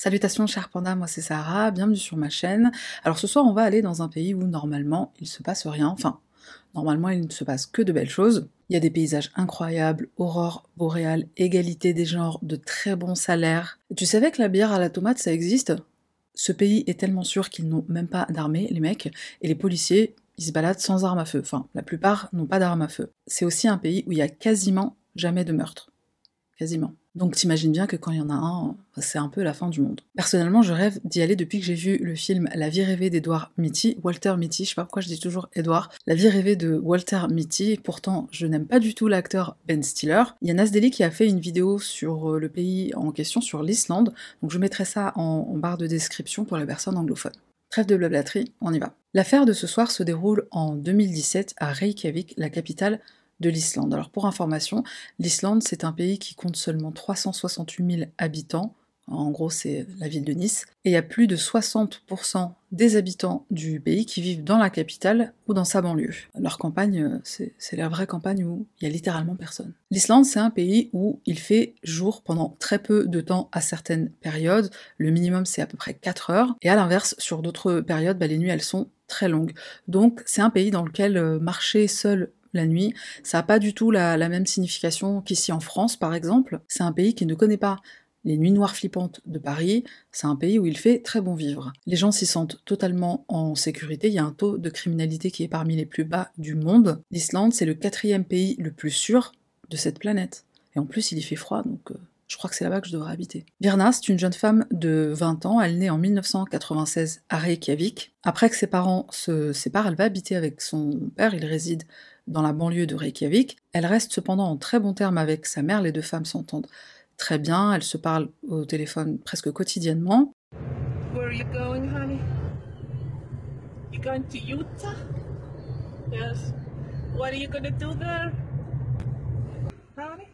Salutations chers pandas, moi c'est Sarah, bienvenue sur ma chaîne. Alors ce soir on va aller dans un pays où normalement il se passe rien, enfin normalement il ne se passe que de belles choses. Il y a des paysages incroyables, aurore boréale, égalité des genres, de très bons salaires. tu savais que la bière à la tomate ça existe? Ce pays est tellement sûr qu'ils n'ont même pas d'armée, les mecs, et les policiers, ils se baladent sans armes à feu. Enfin, la plupart n'ont pas d'armes à feu. C'est aussi un pays où il y a quasiment jamais de meurtre. Quasiment. Donc t'imagines bien que quand il y en a un, c'est un peu la fin du monde. Personnellement, je rêve d'y aller depuis que j'ai vu le film La vie rêvée d'Edouard Mitty, Walter Mitty, je sais pas pourquoi je dis toujours Edouard, La vie rêvée de Walter Mitty, pourtant je n'aime pas du tout l'acteur Ben Stiller. Il y a Nasdeli qui a fait une vidéo sur euh, le pays en question, sur l'Islande, donc je mettrai ça en, barre de description pour les personnes anglophones. Trêve de blablaterie, on y va. L'affaire de ce soir se déroule en 2017 à Reykjavik, la capitale de l'Islande. Alors pour information, l'Islande c'est un pays qui compte seulement 368 000 habitants, en gros c'est la ville de Nice, et il y a plus de 60% des habitants du pays qui vivent dans la capitale ou dans sa banlieue. Leur campagne, c'est la vraie campagne où il y a littéralement personne. L'Islande c'est un pays où il fait jour pendant très peu de temps à certaines périodes, le minimum c'est à peu près 4 heures, et à l'inverse sur d'autres périodes, bah, les nuits elles sont très longues. Donc c'est un pays dans lequel euh, marcher seul la nuit. Ça n'a pas du tout la, même signification qu'ici en France, par exemple. C'est un pays qui ne connaît pas les nuits noires flippantes de Paris, c'est un pays où il fait très bon vivre. Les gens s'y sentent totalement en sécurité, il y a un taux de criminalité qui est parmi les plus bas du monde. L'Islande, c'est le quatrième pays le plus sûr de cette planète. Et en plus, il y fait froid, donc euh, je crois que c'est là-bas que je devrais habiter. Virna, c'est une jeune femme de 20 ans, elle naît en 1996 à Reykjavik. Après que ses parents se séparent, elle va habiter avec son père, il réside dans la banlieue de Reykjavik. Elle reste cependant en très bon terme avec sa mère, les deux femmes s'entendent très bien, elles se parlent au téléphone presque quotidiennement. Where are you going, honey? You going to Utah? Yes. What are you gonna do there? Honey?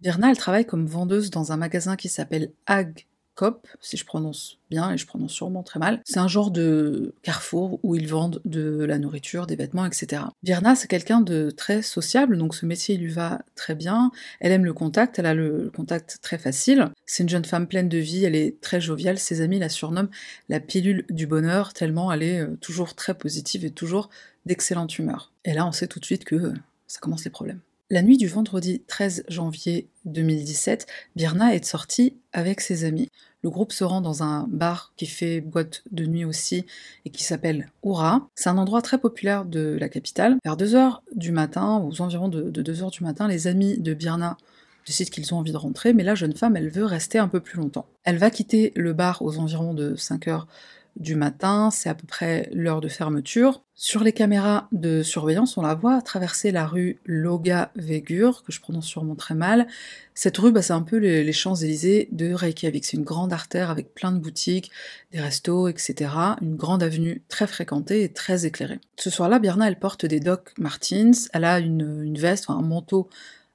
Virna, elle travaille comme vendeuse dans un magasin qui s'appelle Ag Cop, si je prononce bien, et je prononce sûrement très mal. C'est un genre de carrefour où ils vendent de la nourriture, des vêtements, etc. Virna, c'est quelqu'un de très sociable, donc ce métier lui va très bien. Elle aime le contact, elle a le contact très facile. C'est une jeune femme pleine de vie, elle est très joviale. Ses amis la surnomment la pilule du bonheur, tellement elle est euh, toujours très positive et toujours d'excellente humeur. Et là, on sait tout de suite que ça commence les problèmes. La nuit du vendredi 13 janvier 2017, Birna est sortie avec ses amis. Le groupe se rend dans un bar qui fait boîte de nuit aussi et qui s'appelle Oura. C'est un endroit très populaire de la capitale. Vers 2h du matin, aux environs de, 2h du matin, les amis de Birna décident qu'ils ont envie de rentrer, mais la jeune femme, elle veut rester un peu plus longtemps. Elle va quitter le bar aux environs de 5h du matin, c'est à peu près l'heure de fermeture. Sur les caméras de surveillance, on la voit traverser la rue Loga Vegur, que je prononce sûrement très mal. Cette rue, bah, c'est un peu les, Champs-Élysées de Reykjavik. C'est une grande artère avec plein de boutiques, des restos, etc. Une grande avenue très fréquentée et très éclairée. Ce soir-là, Birna, elle porte des Doc Martens. Elle a une, une veste, un manteau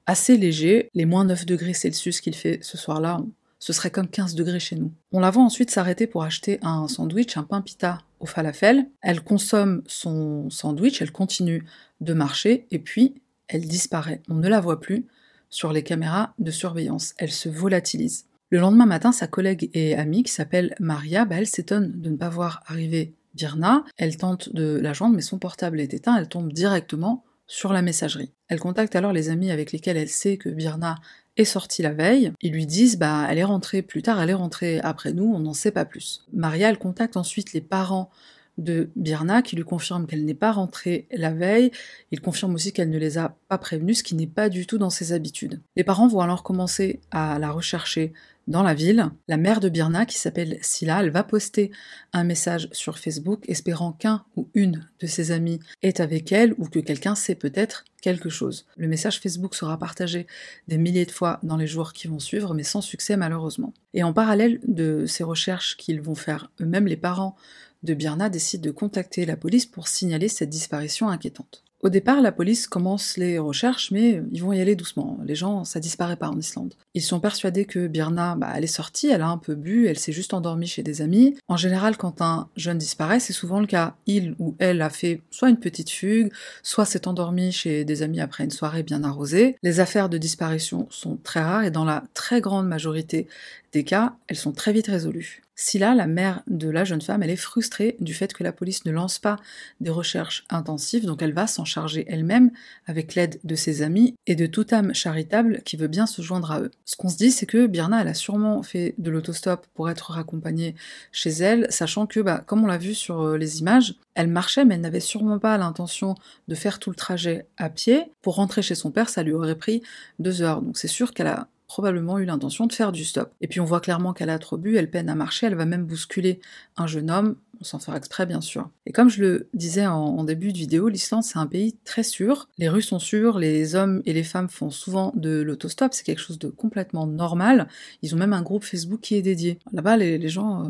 assez léger. Les moins 9 degrés Celsius qu'il fait ce soir-là, ce serait comme 15 degrés chez nous. On la voit ensuite s'arrêter pour acheter un sandwich, un pain pita au falafel. Elle consomme son sandwich, elle continue de marcher, et puis elle disparaît. On ne la voit plus sur les caméras de surveillance. Elle se volatilise. Le lendemain matin, sa collègue et amie, qui s'appelle Maria, bah, elle s'étonne de ne pas voir arriver Virna. Elle tente de la joindre, mais son portable est éteint. Elle tombe directement sur la messagerie. Elle contacte alors les amis avec lesquels elle sait que Birna est sortie la veille. Ils lui disent bah elle est rentrée plus tard, elle est rentrée après nous, on n'en sait pas plus. Maria elle contacte ensuite les parents de Birna qui lui confirment qu'elle n'est pas rentrée la veille. Il confirme aussi qu'elle ne les a pas prévenus, ce qui n'est pas du tout dans ses habitudes. Les parents vont alors commencer à la rechercher dans la ville. La mère de Birna, qui s'appelle Silla, va poster un message sur Facebook espérant qu'un ou une de ses amis est avec elle ou que quelqu'un sait peut-être quelque chose. Le message Facebook sera partagé des milliers de fois dans les jours qui vont suivre, mais sans succès malheureusement. Et en parallèle de ces recherches qu'ils vont faire eux-mêmes, les parents de Birna décident de contacter la police pour signaler cette disparition inquiétante. Au départ, la police commence les recherches, mais ils vont y aller doucement. Les gens, ça disparaît pas en Islande. Ils sont persuadés que Birna, bah, elle est sortie, elle a un peu bu, elle s'est juste endormie chez des amis. En général, quand un jeune disparaît, c'est souvent le cas. Il ou elle a fait soit une petite fugue, soit s'est endormi chez des amis après une soirée bien arrosée. Les affaires de disparition sont très rares et dans la très grande majorité des cas, elles sont très vite résolues. Silla, la mère de la jeune femme, elle est frustrée du fait que la police ne lance pas des recherches intensives, donc elle va s'en charger elle-même avec l'aide de ses amis et de toute âme charitable qui veut bien se joindre à eux. Ce qu'on se dit, c'est que Birna, elle a sûrement fait de l'autostop pour être raccompagnée chez elle, sachant que, bah, comme on l'a vu sur euh, les images, elle marchait, mais elle n'avait sûrement pas l'intention de faire tout le trajet à pied. Pour rentrer chez son père, ça lui aurait pris deux heures. Donc c'est sûr qu'elle a probablement eu l'intention de faire du stop. Et puis on voit clairement qu'elle a trop bu, elle peine à marcher, elle va même bousculer un jeune homme, sans faire exprès bien sûr. Et comme je le disais en, début de vidéo, l'Islande c'est un pays très sûr, les rues sont sûres, les hommes et les femmes font souvent de l'autostop, c'est quelque chose de complètement normal, ils ont même un groupe Facebook qui est dédié. Là-bas les, gens... Euh,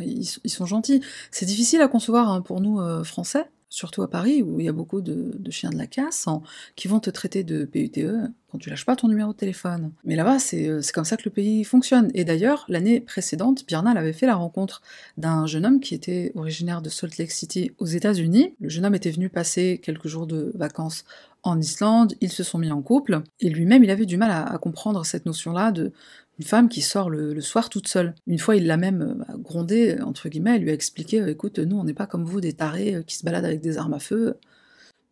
ils, sont gentils. C'est difficile à concevoir hein, pour nous euh, Français, surtout à Paris, où il y a beaucoup de, chiens de la casse, qui vont te traiter de PUTE quand tu lâches pas ton numéro de téléphone. Mais là-bas, euh, c'est comme ça que le pays fonctionne. Et d'ailleurs, l'année précédente, Birna avait fait la rencontre d'un jeune homme qui était originaire de Salt Lake City aux États-Unis. Le jeune homme était venu passer quelques jours de vacances en Islande, ils se sont mis en couple, et lui-même, il avait du mal à comprendre cette notion-là de une femme qui sort le, soir toute seule. Une fois, il l'a même euh, bah, grondée, entre guillemets, elle lui a expliqué euh, écoute, nous, on n'est pas comme vous, des tarés euh, qui se baladent avec des armes à feu.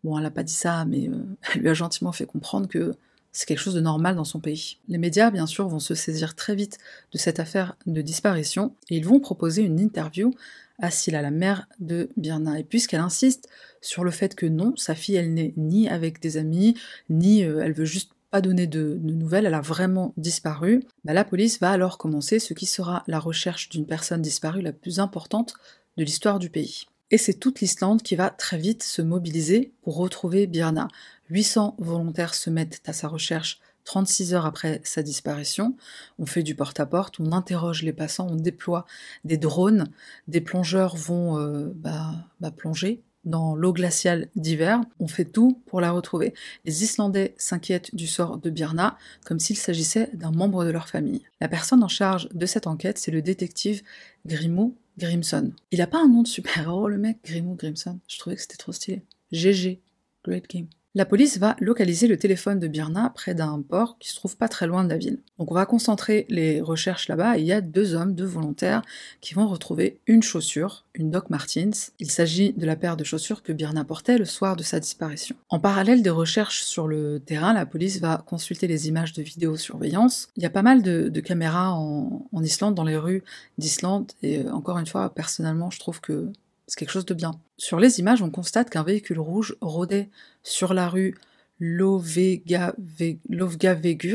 Bon, elle n'a pas dit ça, mais elle lui a gentiment fait comprendre que c'est quelque chose de normal dans son pays. Les médias, bien sûr, vont se saisir très vite de cette affaire de disparition et ils vont proposer une interview à Silla, la mère de Birna. Et puisqu'elle insiste sur le fait que non, sa fille, elle n'est ni avec des amis, ni elle veut juste pas donné de, nouvelles, elle a vraiment disparu, bah, la police va alors commencer ce qui sera la recherche d'une personne disparue la plus importante de l'histoire du pays. Et c'est toute l'Islande qui va très vite se mobiliser pour retrouver Birna. 800 volontaires se mettent à sa recherche 36 heures après sa disparition. On fait du porte-à-porte, on interroge les passants, on déploie des drones, des plongeurs vont euh, bah, bah, plonger dans l'eau glaciale d'hiver. On fait tout pour la retrouver. Les Islandais s'inquiètent du sort de Birna comme s'il s'agissait d'un membre de leur famille. La personne en charge de cette enquête, c'est le détective Grimou Grimson. Il a pas un nom de super-héros, le mec, Grimou Grimson? Je trouvais que c'était trop stylé. GG. Great Game. La police va localiser le téléphone de Birna près d'un port qui se trouve pas très loin de la ville. Donc on va concentrer les recherches là-bas et il y a deux hommes, deux volontaires qui vont retrouver une chaussure, une Doc Martens. Il s'agit de la paire de chaussures que Birna portait le soir de sa disparition. En parallèle des recherches sur le terrain, la police va consulter les images de vidéosurveillance. Il y a pas mal de, caméras en, Islande, dans les rues d'Islande et euh, encore une fois, personnellement, je trouve que c'est quelque chose de bien. Sur les images, on constate qu'un véhicule rouge rôdait sur la rue Lovgavegur,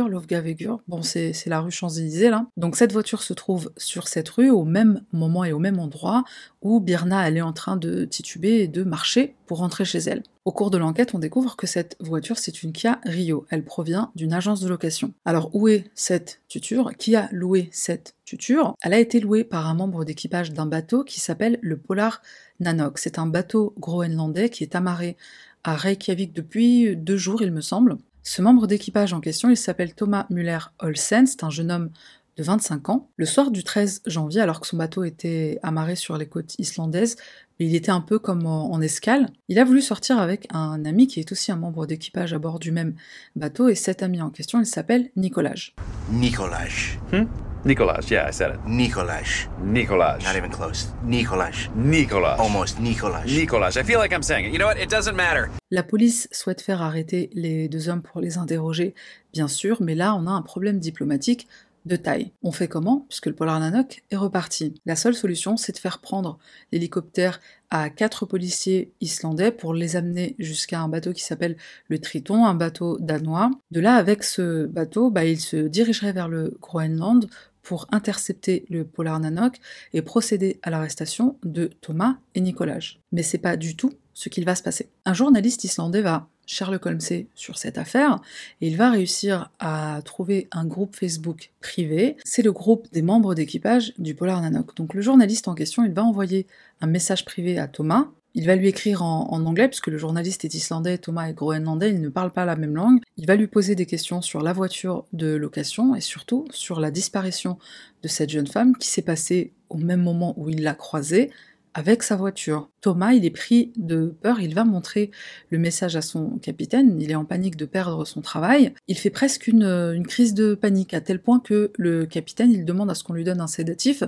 Lovgavegur, bon c'est la rue Champs-Élysées là. Donc cette voiture se trouve sur cette rue au même moment et au même endroit où Birna elle est en train de tituber et de marcher pour rentrer chez elle. Au cours de l'enquête, on découvre que cette voiture c'est une Kia Rio, elle provient d'une agence de location. Alors où est cette tuture? Qui a loué cette tuture? Elle a été louée par un membre d'équipage d'un bateau qui s'appelle le Polar Nanok. C'est un bateau groenlandais qui est amarré à Reykjavik depuis deux jours, il me semble. Ce membre d'équipage en question, il s'appelle Thomas Müller Olsen, c'est un jeune homme de 25 ans. Le soir du 13 janvier, alors que son bateau était amarré sur les côtes islandaises, il était un peu comme en, escale, il a voulu sortir avec un ami qui est aussi un membre d'équipage à bord du même bateau, et cet ami en question, il s'appelle Nicolas. Nicolas. Hmm? Nicolas, yeah, I said it. Nicolas. Nicolas. Not even close. Nicolas. Nicolas. Almost Nicolas. Nicolas. I feel like I'm saying it. You know what? It doesn't matter. La police souhaite faire arrêter les deux hommes pour les interroger, bien sûr, mais là, on a un problème diplomatique de taille. On fait comment? Puisque le Polar Nanok est reparti. La seule solution, c'est de faire prendre l'hélicoptère à quatre policiers islandais pour les amener jusqu'à un bateau qui s'appelle le Triton, un bateau danois. De là, avec ce bateau, bah, ils se dirigeraient vers le Groenland pour intercepter le Polar Nanok et procéder à l'arrestation de Thomas et Nicolas. Mais c'est pas du tout ce qu'il va se passer. Un journaliste islandais va Sherlock Holmes sur cette affaire et il va réussir à trouver un groupe Facebook privé. C'est le groupe des membres d'équipage du Polar Nanok. Donc le journaliste en question, il va envoyer un message privé à Thomas Il va lui écrire en, anglais, puisque le journaliste est islandais, Thomas est groenlandais, ils ne parlent pas la même langue. Il va lui poser des questions sur la voiture de location et surtout sur la disparition de cette jeune femme qui s'est passée au même moment où il l'a croisée, avec sa voiture. Thomas, il est pris de peur, il va montrer le message à son capitaine, il est en panique de perdre son travail. Il fait presque une, une crise de panique, à tel point que le capitaine, il demande à ce qu'on lui donne un sédatif.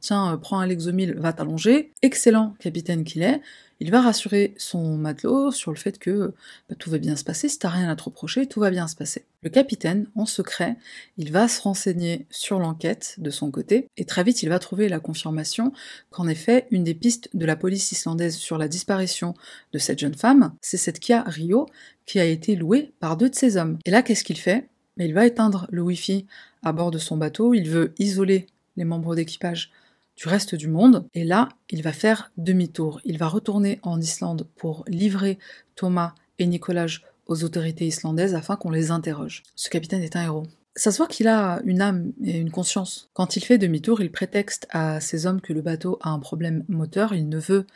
Tiens, euh, prends un Lexomil, va t'allonger. Excellent capitaine qu'il est. Il va rassurer son matelot sur le fait que bah, tout va bien se passer, si t'as rien à te reprocher, tout va bien se passer. Le capitaine, en secret, il va se renseigner sur l'enquête de son côté, et très vite il va trouver la confirmation qu'en effet, une des pistes de la police islandaise sur la disparition de cette jeune femme, c'est cette Kia Rio qui a été louée par deux de ses hommes. Et là, qu'est-ce qu'il fait? Il va éteindre le Wi-Fi à bord de son bateau, il veut isoler les membres d'équipage du reste du monde. Et là, il va faire demi-tour. Il va retourner en Islande pour livrer Thomas et Nicolas aux autorités islandaises afin qu'on les interroge. Ce capitaine est un héros. Ça se voit qu'il a une âme et une conscience. Quand il fait demi-tour, il prétexte à ses hommes que le bateau a un problème moteur, il ne veut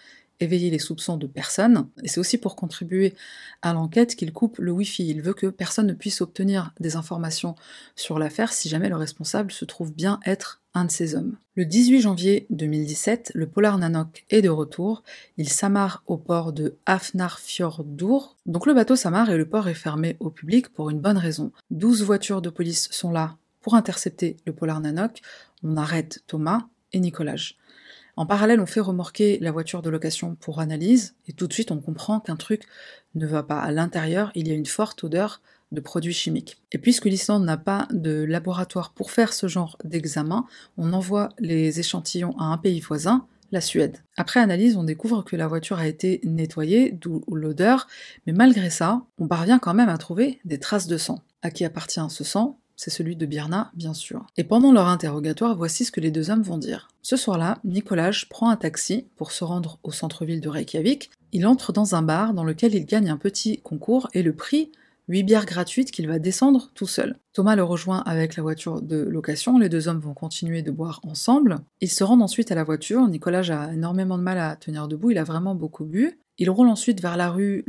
éveiller les soupçons de personne, et c'est aussi pour contribuer à l'enquête qu'il coupe le Wi-Fi. Il veut que personne ne puisse obtenir des informations sur l'affaire si jamais le responsable se trouve bien être un de ses hommes. Le 18 janvier 2017, le Polar Nanok est de retour. Il s'amarre au port de Hafnarfjordur. Donc le bateau s'amarre et le port est fermé au public pour une bonne raison. 12 voitures de police sont là pour intercepter le Polar Nanok. On arrête Thomas et Nicolas. En parallèle, on fait remorquer la voiture de location pour analyse, et tout de suite on comprend qu'un truc ne va pas. À l'intérieur, il y a une forte odeur de produits chimiques. Et puisque l'Islande n'a pas de laboratoire pour faire ce genre d'examen, on envoie les échantillons à un pays voisin, la Suède. Après analyse, on découvre que la voiture a été nettoyée, d'où l'odeur, mais malgré ça, on parvient quand même à trouver des traces de sang. À qui appartient ce sang? C'est celui de Birna, bien sûr. Et pendant leur interrogatoire, voici ce que les deux hommes vont dire. Ce soir-là, Nicolas prend un taxi pour se rendre au centre-ville de Reykjavik. Il entre dans un bar dans lequel il gagne un petit concours et le prix 8 bières gratuites qu'il va descendre tout seul. Thomas le rejoint avec la voiture de location, les deux hommes vont continuer de boire ensemble. Ils se rendent ensuite à la voiture, Nicolas a énormément de mal à tenir debout, il a vraiment beaucoup bu. Il roule ensuite vers la rue.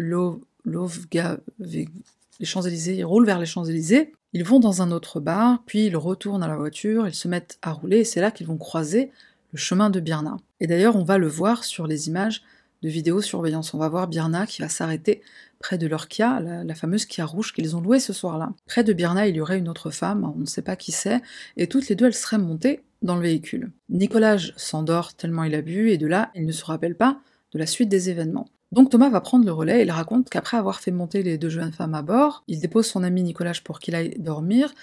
Les Champs-Élysées, il roule vers les Champs-Élysées, ils vont dans un autre bar, puis ils retournent à la voiture, ils se mettent à rouler, et c'est là qu'ils vont croiser le chemin de Birna. Et d'ailleurs, on va le voir sur les images de vidéosurveillance. On va voir Birna qui va s'arrêter près de leur Kia, la, fameuse Kia rouge qu'ils ont louée ce soir-là. Près de Birna, il y aurait une autre femme, on ne sait pas qui c'est, et toutes les deux, elles seraient montées dans le véhicule. Nicolas s'endort tellement il a bu, et de là, il ne se rappelle pas de la suite des événements. Donc Thomas va prendre le relais et il raconte qu'après avoir fait monter les deux jeunes femmes à bord, il dépose son ami Nicolas pour qu'il aille dormir,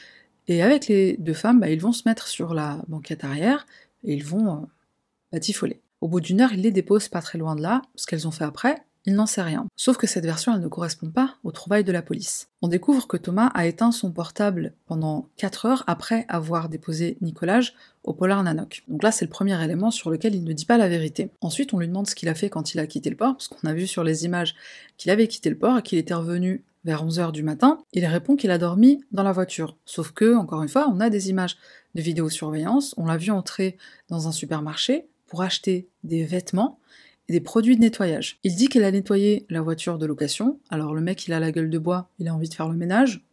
et avec les deux femmes, bah, ils vont se mettre sur la banquette arrière et ils vont euh. Au bout d'une heure, il les dépose pas très loin de là, ce qu'elles ont fait après, il n'en sait rien. Sauf que cette version, elle ne correspond pas au trouvailles de la police. On découvre que Thomas a éteint son portable pendant 4 heures après avoir déposé Nicolas au Polar Nanok. Donc là, c'est le premier élément sur lequel il ne dit pas la vérité. Ensuite, on lui demande ce qu'il a fait quand il a quitté le port, parce qu'on a vu sur les images qu'il avait quitté le port et qu'il était revenu vers 11h du matin. Il répond qu'il a dormi dans la voiture. Sauf que, encore une fois, on a des images de vidéosurveillance, on l'a vu entrer dans un supermarché pour acheter des vêtements des produits de nettoyage. Il dit qu'il a nettoyé la voiture de location, alors le mec il a la gueule de bois, il a envie de faire le ménage,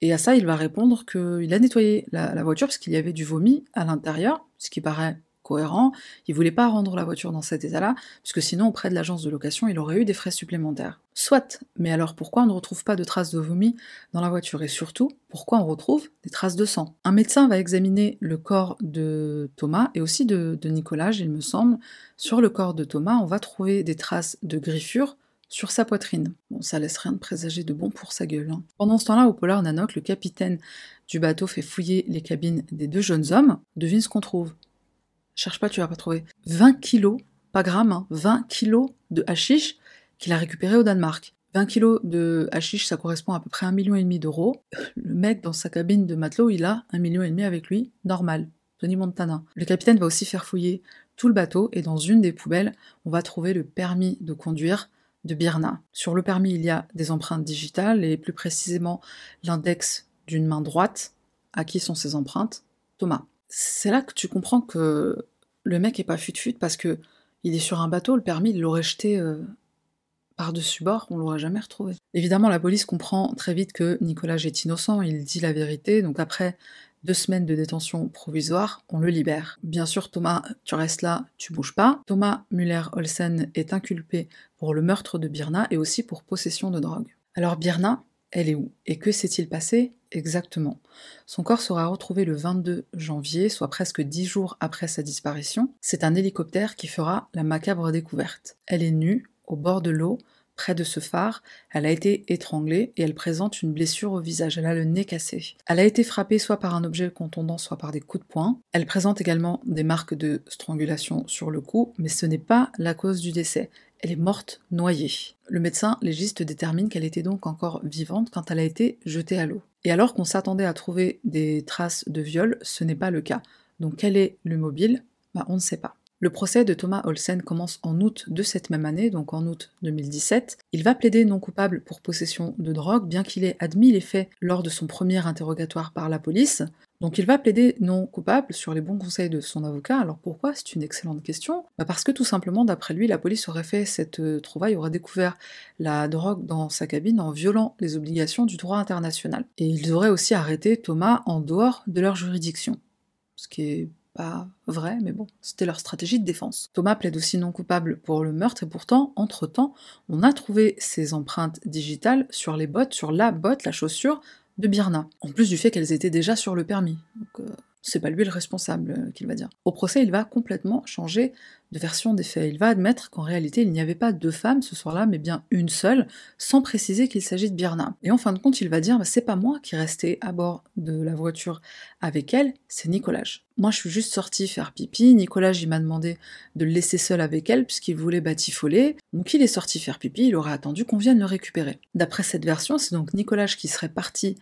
Et à ça il va répondre qu'il a nettoyé la voiture parce qu'il y avait du vomi à l'intérieur, ce qui paraît cohérent, il voulait pas rendre la voiture dans cet état-là, puisque sinon auprès de l'agence de location il aurait eu des frais supplémentaires. Soit, mais alors pourquoi on ne retrouve pas de traces de vomi dans la voiture? Et surtout, pourquoi on retrouve des traces de sang? Un médecin va examiner le corps de Thomas et aussi de, Nicolas, il me semble. Sur le corps de Thomas, on va trouver des traces de griffures sur sa poitrine. Bon, ça laisse rien de présager de bon pour sa gueule. Hein. Pendant ce temps-là, au Polar Nanoc, le capitaine du bateau fait fouiller les cabines des deux jeunes hommes. Devine ce qu'on trouve. Cherche pas, tu vas pas trouver. 20 kilos, pas grammes, 20 hein, kilos de hashish qu'il a récupéré au Danemark. 20 kilos de hashish, ça correspond à peu près à un million et demi d'euros. Le mec, dans sa cabine de matelot, il a un million et demi avec lui, normal. Tony Montana. Le capitaine va aussi faire fouiller tout le bateau et dans une des poubelles, on va trouver le permis de conduire de Birna. Sur le permis, il y a des empreintes digitales et plus précisément l'index d'une main droite. À qui sont ces empreintes? Thomas c'est là que tu comprends que le mec est pas fut-fut parce que Il est sur un bateau, le permis, il l'aurait jeté euh, par-dessus bord, on l'aurait jamais retrouvé. Évidemment, la police comprend très vite que Nicolas est innocent, il dit la vérité, donc après deux semaines de détention provisoire, on le libère. Bien sûr, Thomas, tu restes là, tu bouges pas. Thomas Müller-Olsen est inculpé pour le meurtre de Birna et aussi pour possession de drogue. Alors Birna, elle est où? Et que s'est-il passé? Exactement Son corps sera retrouvé le 22 janvier, soit presque dix jours après sa disparition. C'est un hélicoptère qui fera la macabre découverte. Elle est nue, au bord de l'eau, près de ce phare, elle a été étranglée et elle présente une blessure au visage, elle a le nez cassé. Elle a été frappée soit par un objet contondant, soit par des coups de poing. Elle présente également des marques de strangulation sur le cou, mais ce n'est pas la cause du décès. Elle est morte noyée. Le médecin légiste détermine qu'elle était donc encore vivante quand elle a été jetée à l'eau. Et alors qu'on s'attendait à trouver des traces de viol, ce n'est pas le cas. Donc quel est le mobile? Bah, On ne sait pas. Le procès de Thomas Olsen commence en août de cette même année, donc en août 2017. Il va plaider non coupable pour possession de drogue, bien qu'il ait admis les faits lors de son premier interrogatoire par la police. Donc il va plaider non coupable sur les bons conseils de son avocat. Alors pourquoi? C'est une excellente question. Bah, parce que tout simplement, d'après lui, la police aurait fait cette euh, trouvaille, aurait découvert la drogue dans sa cabine en violant les obligations du droit international. Et ils auraient aussi arrêté Thomas en dehors de leur juridiction. Ce qui est pas vrai, mais bon, c'était leur stratégie de défense. Thomas plaide aussi non coupable pour le meurtre, et pourtant, entre-temps, on a trouvé ses empreintes digitales sur les bottes, sur la botte, la chaussure de Birna, en plus du fait qu'elles étaient déjà sur le permis. Euh, c'est pas lui le responsable euh, qu'il va dire. Au procès, il va complètement changer de version des faits. Il va admettre qu'en réalité, il n'y avait pas deux femmes ce soir-là, mais bien une seule, sans préciser qu'il s'agit de Birna. Et en fin de compte, il va dire bah, c'est pas moi qui restais à bord de la voiture avec elle, c'est Nicolas. Moi, je suis juste sorti faire pipi. Nicolas, il m'a demandé de le laisser seul avec elle puisqu'il voulait batifoler. Donc, il est sorti faire pipi. Il aurait attendu qu'on vienne le récupérer. D'après cette version, c'est donc Nicolas qui serait parti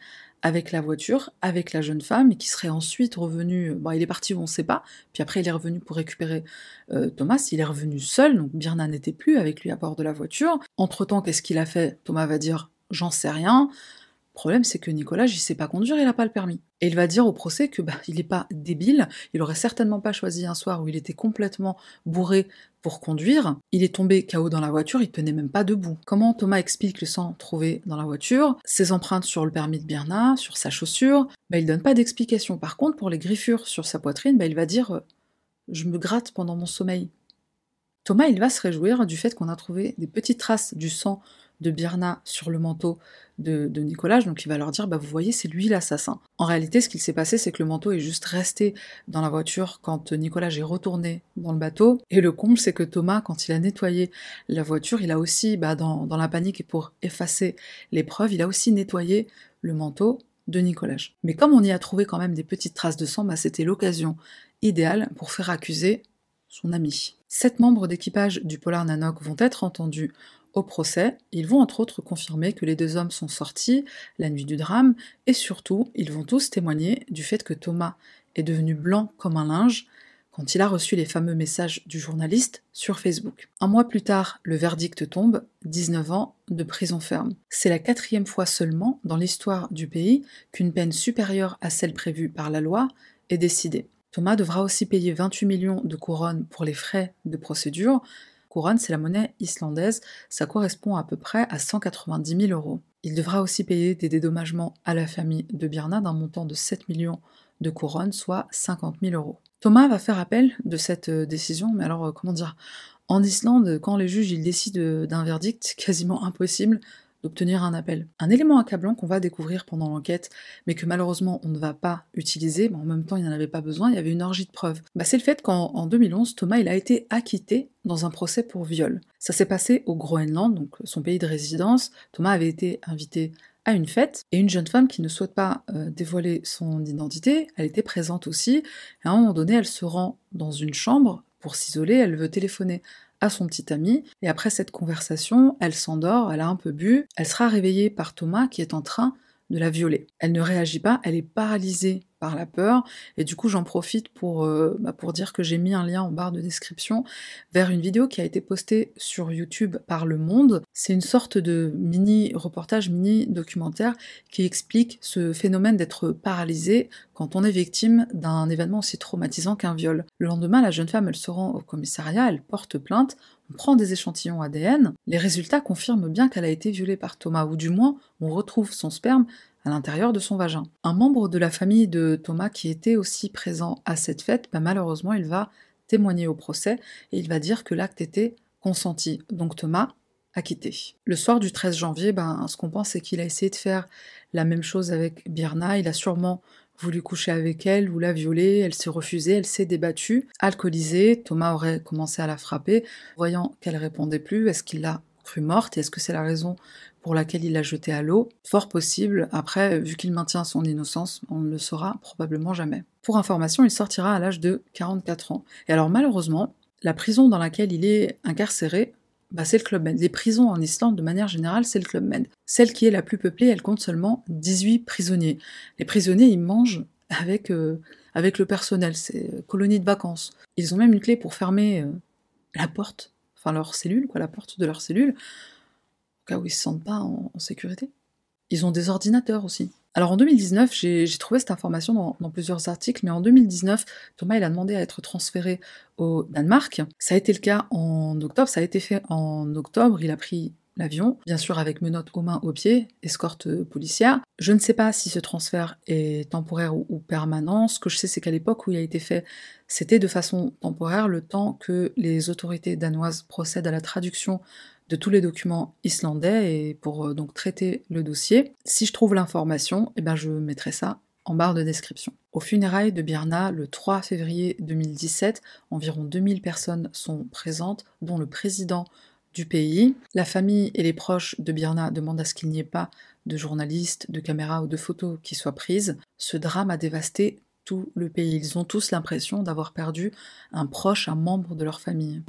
avec la voiture, avec la jeune femme, et qui serait ensuite revenu. Bon, il est parti on ne sait pas, puis après il est revenu pour récupérer euh, Thomas. Il est revenu seul, donc Birna n'était plus avec lui à bord de la voiture. Entre temps, qu'est-ce qu'il a fait? Thomas va dire J'en sais rien. Le problème, c'est que Nicolas, il sait pas conduire, il n'a pas le permis. Et il va dire au procès que bah, il n'est pas débile, il aurait certainement pas choisi un soir où il était complètement bourré conduire. Il est tombé KO dans la voiture, il tenait même pas debout. Comment Thomas explique le sang trouvé dans la voiture Ses empreintes sur le permis de Bernard, sur sa chaussure? Bah, Il donne pas d'explication. Par contre, pour les griffures sur sa poitrine, bah, il va dire Je me gratte pendant mon sommeil. Thomas, il va se réjouir du fait qu'on a trouvé des petites traces du sang de Birna sur le manteau de, Nicolas, donc il va leur dire, bah vous voyez, c'est lui l'assassin. En réalité, ce qu'il s'est passé, c'est que le manteau est juste resté dans la voiture quand Nicolas est retourné dans le bateau, et le comble, c'est que Thomas, quand il a nettoyé la voiture, il a aussi, bah, dans, la panique et pour effacer les preuves, il a aussi nettoyé le manteau de Nicolas. Mais comme on y a trouvé quand même des petites traces de sang, bah, c'était l'occasion idéale pour faire accuser son ami. Sept membres d'équipage du Polar Nanook vont être entendus au procès, ils vont entre autres confirmer que les deux hommes sont sortis la nuit du drame, et surtout, ils vont tous témoigner du fait que Thomas est devenu blanc comme un linge quand il a reçu les fameux messages du journaliste sur Facebook. Un mois plus tard, le verdict tombe, 19 ans de prison ferme. C'est la quatrième fois seulement dans l'histoire du pays qu'une peine supérieure à celle prévue par la loi est décidée. Thomas devra aussi payer 28 millions de couronnes pour les frais de procédure, c'est la monnaie islandaise, ça correspond à peu près à 190 000 euros. Il devra aussi payer des dédommagements à la famille de Birna d'un montant de 7 millions de couronnes, soit 50 000 euros. Thomas va faire appel de cette euh, décision, mais alors euh, comment dire? En Islande, quand les juges ils décident d'un verdict, quasiment impossible d'obtenir un appel. Un élément accablant qu'on va découvrir pendant l'enquête, mais que malheureusement on ne va pas utiliser, mais en même temps il n'y en avait pas besoin, il y avait une orgie de preuves. Bah, c'est le fait qu'en 2011, Thomas a été acquitté dans un procès pour viol. Ça s'est passé au Groenland, donc son pays de résidence. Thomas avait été invité à une fête, et une jeune femme qui ne souhaite pas euh, dévoiler son identité, elle était présente aussi, à un moment donné, elle se rend dans une chambre pour s'isoler, elle veut téléphoner à son petit ami, et après cette conversation, elle s'endort, elle a un peu bu, elle sera réveillée par Thomas qui est en train de la violer. Elle ne réagit pas, elle est paralysée par la peur. Et du coup, j'en profite pour, euh, bah, pour dire que j'ai mis un lien en barre de description vers une vidéo qui a été postée sur YouTube par Le Monde. C'est une sorte de mini reportage, mini documentaire qui explique ce phénomène d'être paralysé quand on est victime d'un événement aussi traumatisant qu'un viol. Le lendemain, la jeune femme, elle se rend au commissariat, elle porte plainte, on prend des échantillons ADN, les résultats confirment bien qu'elle a été violée par Thomas, ou du moins on retrouve son sperme à l'intérieur de son vagin. Un membre de la famille de Thomas qui était aussi présent à cette fête, bah, malheureusement, il va témoigner au procès et il va dire que l'acte était consenti. Donc Thomas a quitté. Le soir du 13 janvier, ben, ce qu'on pense, c'est qu'il a essayé de faire la même chose avec Birna. Il a sûrement voulu coucher avec elle ou la violer, elle s'est refusée, elle s'est débattue. Alcoolisée, Thomas aurait commencé à la frapper. Voyant qu'elle répondait plus, est-ce qu'il l'a crue morte? Et est-ce que c'est la raison pour laquelle il l'a jeté à l'eau. Fort possible, après, vu qu'il maintient son innocence, on ne le saura probablement jamais. Pour information, il sortira à l'âge de 44 ans. Et alors malheureusement, la prison dans laquelle il est incarcéré, bah, c'est le Club Med. Les prisons en Islande, de manière générale, c'est le Club Med. Celle qui est la plus peuplée, elle compte seulement 18 prisonniers. Les prisonniers, ils mangent avec, euh, avec le personnel, c'est euh, colonie de vacances. Ils ont même une clé pour fermer euh, la porte, enfin leur cellule, quoi, la porte de leur cellule, cas où ils se sentent pas en, sécurité. Ils ont des ordinateurs aussi. Alors en 2019, j'ai trouvé cette information dans, plusieurs articles, mais en 2019, Thomas il a demandé à être transféré au Danemark. Ça a été le cas en octobre, ça a été fait en octobre, il a pris l'avion, bien sûr avec menottes aux mains, aux pieds, escorte policière. Je ne sais pas si ce transfert est temporaire ou permanent. Ce que je sais, c'est qu'à l'époque où il a été fait, c'était de façon temporaire, le temps que les autorités danoises procèdent à la traduction de tous les documents islandais et pour euh, donc traiter le dossier. Si je trouve l'information, eh ben je mettrai ça en barre de description. Au funérailles de Birna, le 3 février 2017, environ 2000 personnes sont présentes, dont le président du pays. La famille et les proches de Birna demandent à ce qu'il n'y ait pas de journalistes, de caméras ou de photos qui soient prises. Ce drame a dévasté tout le pays. Ils ont tous l'impression d'avoir perdu un proche, un membre de leur famille.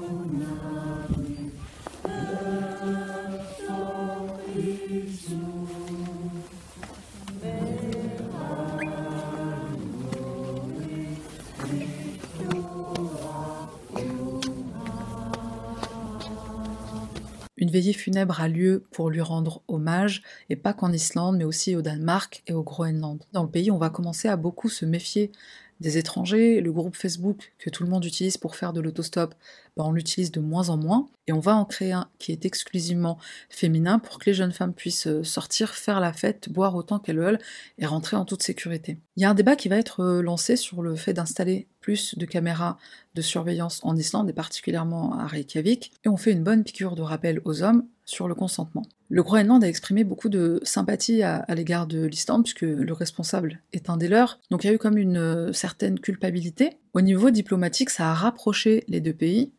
Une veillée funèbre a lieu pour lui rendre hommage, et pas qu'en Islande, mais aussi au Danemark et au Groenland. Dans le pays, on va commencer à beaucoup se méfier des étrangers. Le groupe Facebook que tout le monde utilise pour faire de l'autostop, ben, on l'utilise de moins en moins. Et on va en créer un qui est exclusivement féminin pour que les jeunes femmes puissent euh, sortir, faire la fête, boire autant qu'elles veulent et rentrer en toute sécurité. Il y a un débat qui va être euh, lancé sur le fait d'installer plus de caméras de surveillance en Islande et particulièrement à Reykjavik. Et on fait une bonne piqûre de rappel aux hommes sur le consentement. Le Groenland a exprimé beaucoup de sympathie à, l'égard de l'Islande, puisque le responsable est un des leurs, donc il y a eu comme une euh, certaine culpabilité. Au niveau diplomatique, ça a rapproché les deux pays,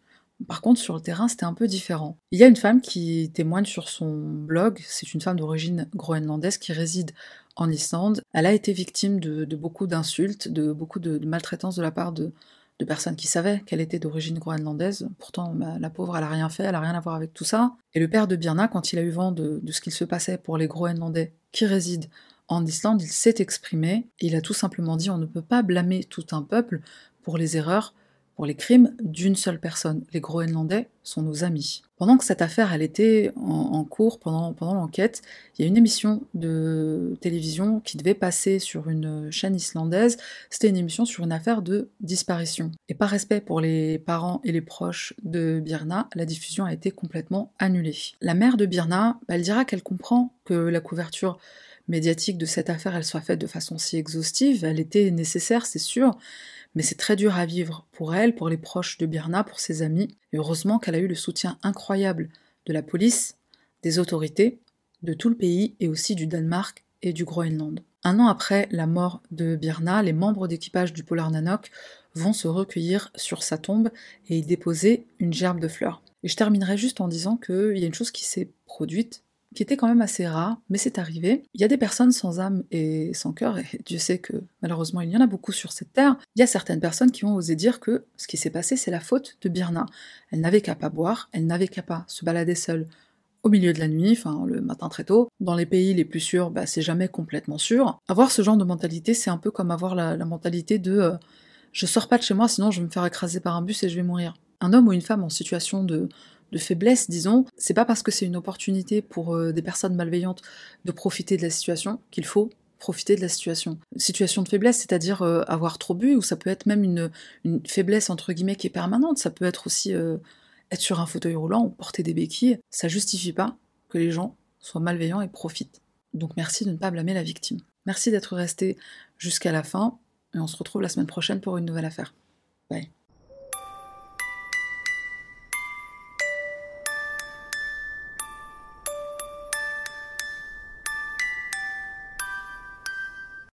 par contre, sur le terrain, c'était un peu différent. Il y a une femme qui témoigne sur son blog, c'est une femme d'origine groenlandaise qui réside en Islande. Elle a été victime de, beaucoup d'insultes, de beaucoup de, de maltraitance de la part de, de personnes qui savaient qu'elle était d'origine groenlandaise. Pourtant, bah, la pauvre, elle a rien fait, elle a rien à voir avec tout ça. Et le père de Birna, quand il a eu vent de, ce qu'il se passait pour les Groenlandais qui résident en Islande, il s'est exprimé. il a tout simplement dit on ne peut pas blâmer tout un peuple pour les erreurs les crimes d'une seule personne. Les Groenlandais sont nos amis. Pendant que cette affaire était en, cours, pendant, pendant l'enquête, il y a une émission de télévision qui devait passer sur une chaîne islandaise. C'était une émission sur une affaire de disparition. Et par respect pour les parents et les proches de Birna, la diffusion a été complètement annulée. La mère de Birna, bah, elle dira qu'elle comprend que la couverture médiatique de cette affaire elle soit faite de façon si exhaustive. Elle était nécessaire, c'est sûr mais c'est très dur à vivre pour elle, pour les proches de Birna, pour ses amis, heureusement qu'elle a eu le soutien incroyable de la police, des autorités, de tout le pays et aussi du Danemark et du Groenland. Un an après la mort de Birna, les membres d'équipage du Polar Nanok vont se recueillir sur sa tombe et y déposer une gerbe de fleurs. Et je terminerai juste en disant qu'il y a une chose qui s'est produite qui était quand même assez rare, mais c'est arrivé. Il y a des personnes sans âme et sans cœur, et Dieu sait que malheureusement il y en a beaucoup sur cette terre. Il y a certaines personnes qui ont osé dire que ce qui s'est passé, c'est la faute de Birna. Elle n'avait qu'à pas boire, elle n'avait qu'à pas se balader seule au milieu de la nuit, enfin le matin très tôt. Dans les pays les plus sûrs, bah, c'est jamais complètement sûr. Avoir ce genre de mentalité, c'est un peu comme avoir la, mentalité de euh, je sors pas de chez moi, sinon je vais me faire écraser par un bus et je vais mourir. Un homme ou une femme en situation de, faiblesse, disons, c'est pas parce que c'est une opportunité pour euh, des personnes malveillantes de profiter de la situation qu'il faut profiter de la situation. Situation de faiblesse, c'est-à-dire euh, avoir trop bu, ou ça peut être même une, faiblesse entre guillemets qui est permanente, ça peut être aussi être sur un fauteuil roulant ou porter des béquilles, ça justifie pas que les gens soient malveillants et profitent. Donc merci de ne pas blâmer la victime. Merci d'être resté jusqu'à la fin, et on se retrouve la semaine prochaine pour une nouvelle affaire. Bye.